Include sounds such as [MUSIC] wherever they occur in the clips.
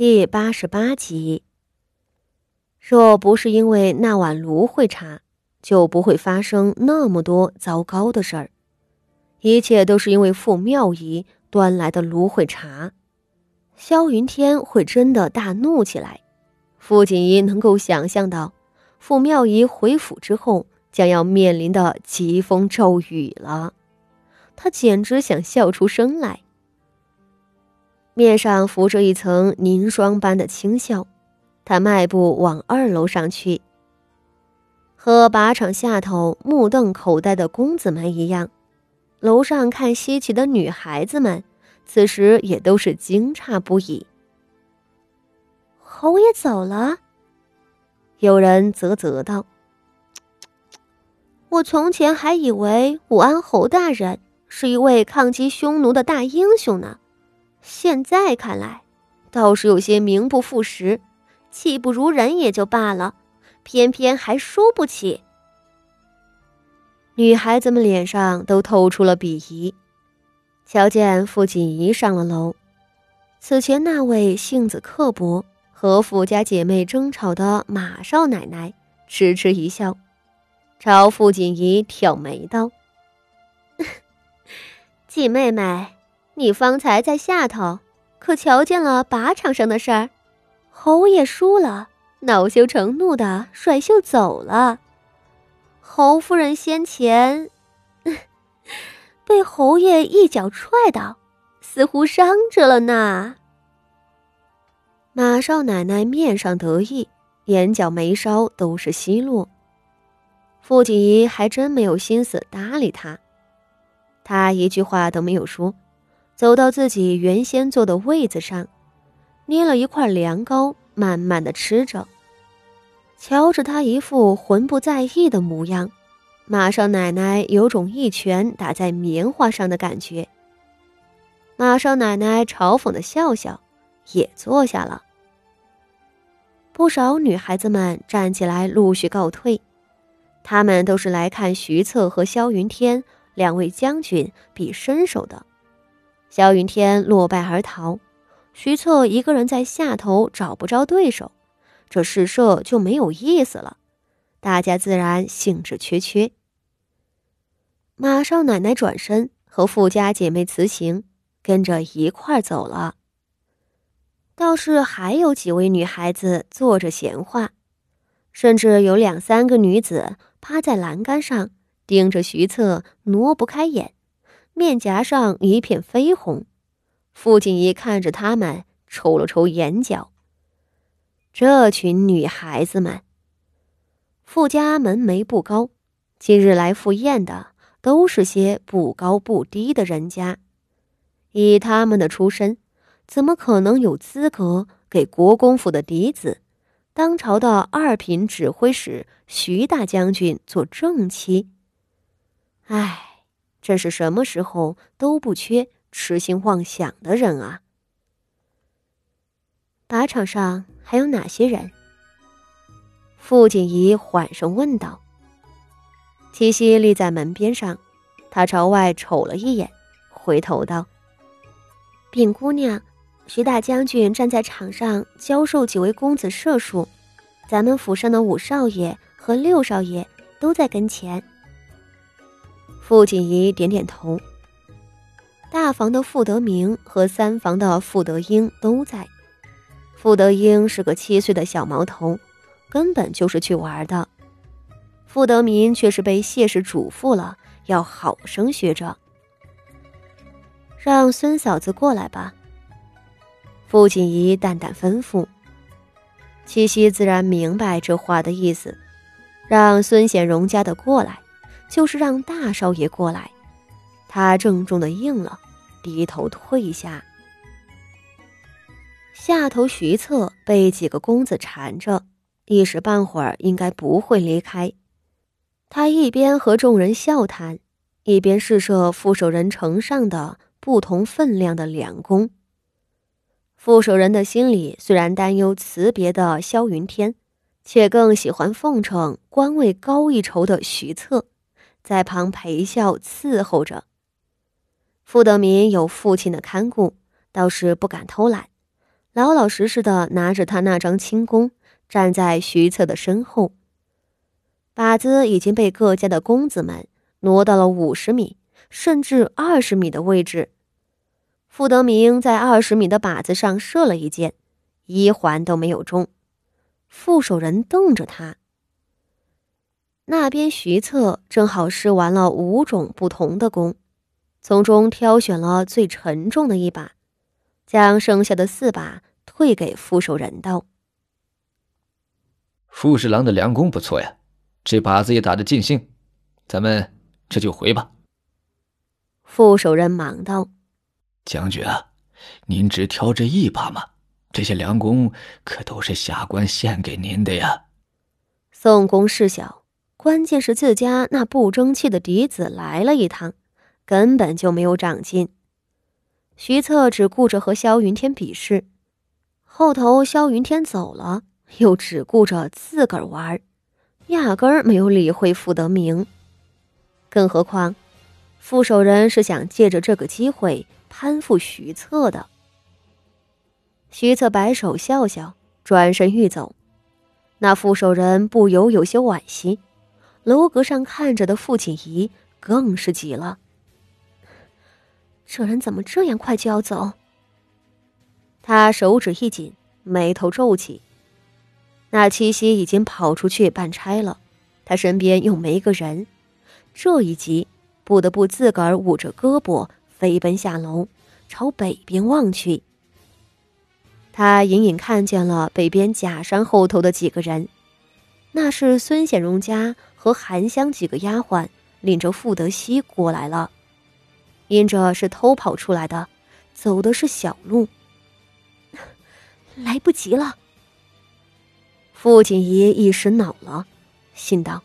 第八十八集。若不是因为那碗芦荟茶，就不会发生那么多糟糕的事儿。一切都是因为傅妙仪端来的芦荟茶。萧云天会真的大怒起来。傅锦仪能够想象到，傅妙仪回府之后将要面临的疾风骤雨了，他简直想笑出声来。面上浮着一层凝霜般的轻笑，他迈步往二楼上去。和靶场下头目瞪口呆的公子们一样，楼上看稀奇的女孩子们，此时也都是惊诧不已。侯爷走了，有人啧啧道：“我从前还以为武安侯大人是一位抗击匈奴的大英雄呢。”现在看来，倒是有些名不副实，气不如人也就罢了，偏偏还输不起。女孩子们脸上都透出了鄙夷。瞧见傅锦仪上了楼，此前那位性子刻薄和傅家姐妹争吵的马少奶奶痴痴一笑，朝傅锦仪挑眉道：“ [LAUGHS] 季妹妹。”你方才在下头，可瞧见了靶场上的事儿？侯爷输了，恼羞成怒的甩袖走了。侯夫人先前 [LAUGHS] 被侯爷一脚踹倒，似乎伤着了呢。马少奶奶面上得意，眼角眉梢都是奚落。傅锦仪还真没有心思搭理他，他一句话都没有说。走到自己原先坐的位子上，捏了一块凉糕，慢慢的吃着。瞧着他一副浑不在意的模样，马少奶奶有种一拳打在棉花上的感觉。马少奶奶嘲讽的笑笑，也坐下了。不少女孩子们站起来陆续告退，她们都是来看徐策和萧云天两位将军比身手的。萧云天落败而逃，徐策一个人在下头找不着对手，这试射就没有意思了，大家自然兴致缺缺。马少奶奶转身和富家姐妹辞行，跟着一块儿走了。倒是还有几位女孩子坐着闲话，甚至有两三个女子趴在栏杆上盯着徐策，挪不开眼。面颊上一片绯红，傅锦仪看着他们，抽了抽眼角。这群女孩子们，傅家门楣不高，今日来赴宴的都是些不高不低的人家，以他们的出身，怎么可能有资格给国公府的嫡子、当朝的二品指挥使徐大将军做正妻？唉。这是什么时候都不缺痴心妄想的人啊！靶场上还有哪些人？傅锦仪缓声问道。七夕立在门边上，他朝外瞅了一眼，回头道：“禀姑娘，徐大将军站在场上教授几位公子射术，咱们府上的五少爷和六少爷都在跟前。”傅锦仪点点头。大房的傅德明和三房的傅德英都在。傅德英是个七岁的小毛头，根本就是去玩的。傅德明却是被谢氏嘱咐了，要好生学着。让孙嫂子过来吧。傅锦仪淡淡吩咐。七夕自然明白这话的意思，让孙显荣家的过来。就是让大少爷过来，他郑重的应了，低头退下。下头徐策被几个公子缠着，一时半会儿应该不会离开。他一边和众人笑谈，一边试射副手人呈上的不同分量的两弓。副手人的心里虽然担忧辞别的萧云天，且更喜欢奉承官位高一筹的徐策。在旁陪笑伺候着。傅德民有父亲的看顾，倒是不敢偷懒，老老实实的拿着他那张轻弓，站在徐策的身后。靶子已经被各家的公子们挪到了五十米甚至二十米的位置。傅德明在二十米的靶子上射了一箭，一环都没有中。副手人瞪着他。那边徐策正好试完了五种不同的弓，从中挑选了最沉重的一把，将剩下的四把退给副手人道：“傅侍郎的良弓不错呀，这靶子也打得尽兴，咱们这就回吧。”副手人忙道：“将军啊，您只挑这一把吗？这些良弓可都是下官献给您的呀。”宋公事小。关键是自家那不争气的嫡子来了一趟，根本就没有长进。徐策只顾着和萧云天比试，后头萧云天走了，又只顾着自个儿玩，压根儿没有理会傅德明。更何况，副手人是想借着这个机会攀附徐策的。徐策摆手笑笑，转身欲走，那副手人不由有些惋惜。楼阁上看着的傅锦仪更是急了。这人怎么这样快就要走？他手指一紧，眉头皱起。那七夕已经跑出去办差了，他身边又没个人，这一急不得不自个儿捂着胳膊飞奔下楼，朝北边望去。他隐隐看见了北边假山后头的几个人。那是孙显荣家和韩香几个丫鬟领着傅德熙过来了，因着是偷跑出来的，走的是小路，[LAUGHS] 来不及了。傅锦仪一时恼了，心道：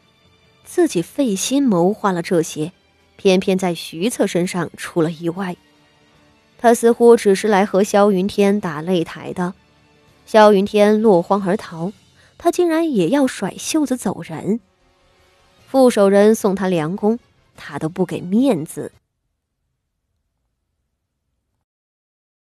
自己费心谋划了这些，偏偏在徐策身上出了意外。他似乎只是来和萧云天打擂台的，萧云天落荒而逃。他竟然也要甩袖子走人，副手人送他良弓，他都不给面子。